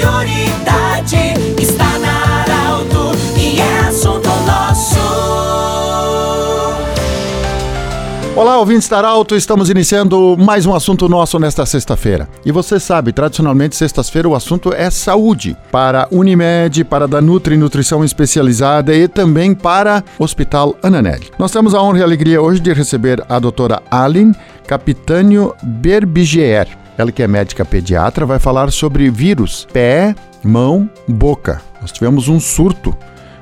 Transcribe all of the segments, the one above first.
prioridade. Está na Arauto e é assunto nosso. Olá, ouvintes da Arauto, estamos iniciando mais um assunto nosso nesta sexta-feira. E você sabe, tradicionalmente, sextas-feiras o assunto é saúde. Para Unimed, para da Nutri Nutrição Especializada e também para Hospital Ananelli. Nós temos a honra e a alegria hoje de receber a doutora Aline Capitânio Berbigier. Ela que é médica pediatra, vai falar sobre vírus pé, mão, boca. Nós tivemos um surto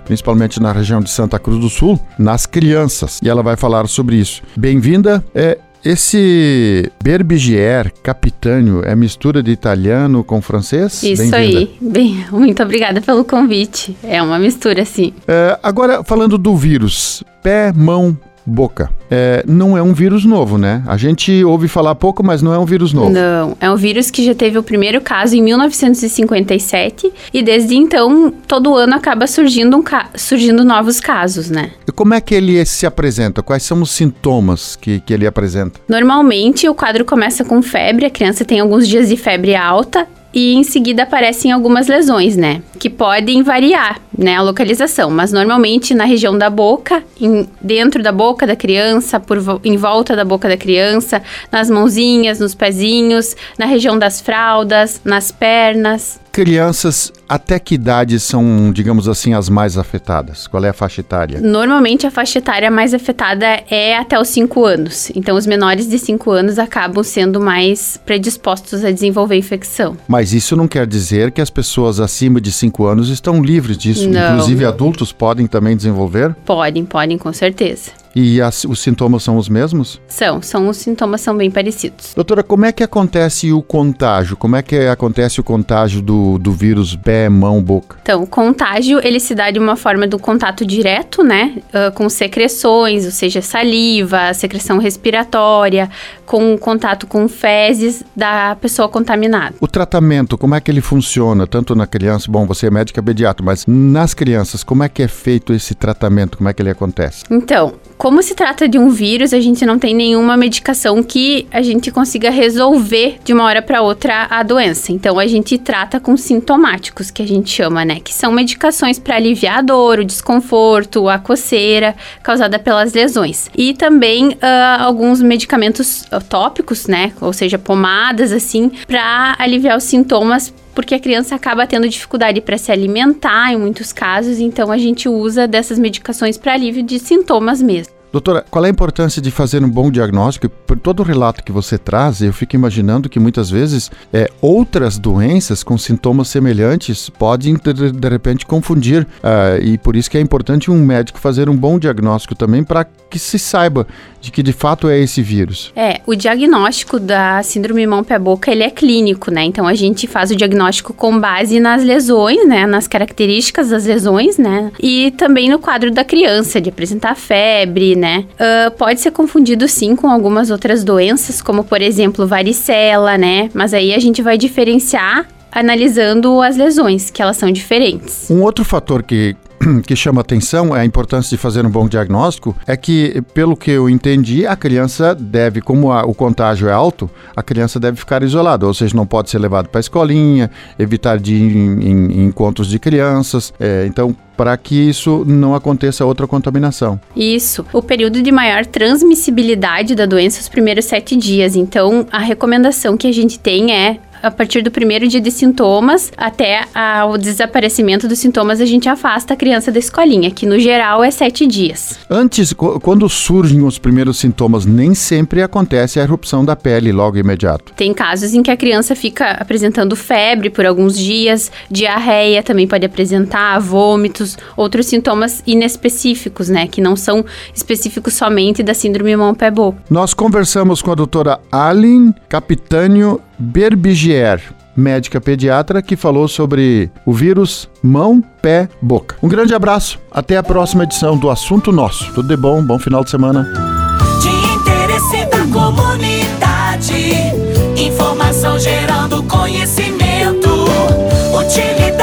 principalmente na região de Santa Cruz do Sul, nas crianças. E ela vai falar sobre isso. Bem-vinda. É, esse Berbigier Capitânio é mistura de italiano com francês? Isso aí. Bem, muito obrigada pelo convite. É uma mistura, sim. É, agora, falando do vírus, pé, mão, boca. É, não é um vírus novo, né? A gente ouve falar pouco, mas não é um vírus novo. Não, é um vírus que já teve o primeiro caso em 1957 e desde então todo ano acaba surgindo, um surgindo novos casos, né? E como é que ele se apresenta? Quais são os sintomas que, que ele apresenta? Normalmente o quadro começa com febre, a criança tem alguns dias de febre alta e em seguida aparecem algumas lesões, né? Que podem variar, né? A localização, mas normalmente na região da boca, em, dentro da boca da criança, por, em volta da boca da criança, nas mãozinhas, nos pezinhos, na região das fraldas, nas pernas crianças até que idade são, digamos assim, as mais afetadas? Qual é a faixa etária? Normalmente a faixa etária mais afetada é até os 5 anos. Então os menores de 5 anos acabam sendo mais predispostos a desenvolver infecção. Mas isso não quer dizer que as pessoas acima de 5 anos estão livres disso. Não. Inclusive adultos podem também desenvolver? Podem, podem, com certeza. E as, os sintomas são os mesmos? São, são os sintomas são bem parecidos. Doutora, como é que acontece o contágio? Como é que acontece o contágio do, do vírus pé, mão, boca? Então, o contágio, ele se dá de uma forma do contato direto, né? Uh, com secreções, ou seja, saliva, secreção respiratória, com contato com fezes da pessoa contaminada. O tratamento, como é que ele funciona? Tanto na criança, bom, você é médica pediatra, mas nas crianças, como é que é feito esse tratamento? Como é que ele acontece? Então, como se trata de um vírus, a gente não tem nenhuma medicação que a gente consiga resolver de uma hora para outra a doença. Então a gente trata com sintomáticos, que a gente chama, né? Que são medicações para aliviar a dor, o desconforto, a coceira causada pelas lesões. E também uh, alguns medicamentos tópicos, né? Ou seja, pomadas assim, para aliviar os sintomas porque a criança acaba tendo dificuldade para se alimentar em muitos casos, então a gente usa dessas medicações para alívio de sintomas mesmo. Doutora, qual é a importância de fazer um bom diagnóstico? Por todo o relato que você traz, eu fico imaginando que muitas vezes é, outras doenças com sintomas semelhantes podem de, de repente confundir uh, e por isso que é importante um médico fazer um bom diagnóstico também para que se saiba de que de fato é esse vírus. É, o diagnóstico da síndrome mão-pé-boca ele é clínico, né? Então a gente faz o diagnóstico com base nas lesões, né? Nas características das lesões, né? E também no quadro da criança de apresentar febre, né? Uh, pode ser confundido sim com algumas outras doenças, como por exemplo varicela, né? Mas aí a gente vai diferenciar analisando as lesões, que elas são diferentes. Um outro fator que que chama atenção, é a importância de fazer um bom diagnóstico, é que, pelo que eu entendi, a criança deve, como a, o contágio é alto, a criança deve ficar isolada, ou seja, não pode ser levado para a escolinha, evitar de ir em, em, em encontros de crianças. É, então, para que isso não aconteça outra contaminação. Isso. O período de maior transmissibilidade da doença é os primeiros sete dias. Então, a recomendação que a gente tem é a partir do primeiro dia de sintomas até a, o desaparecimento dos sintomas, a gente afasta a criança da escolinha, que no geral é sete dias. Antes, quando surgem os primeiros sintomas, nem sempre acontece a erupção da pele logo imediato. Tem casos em que a criança fica apresentando febre por alguns dias, diarreia também pode apresentar, vômitos, outros sintomas inespecíficos, né, que não são específicos somente da síndrome mão-pé-boca. Nós conversamos com a doutora Aline Capitânio Berbigier, médica pediatra, que falou sobre o vírus mão, pé, boca. Um grande abraço, até a próxima edição do Assunto Nosso. Tudo de bom, bom final de semana. De interesse da comunidade, informação gerando conhecimento, utilidade.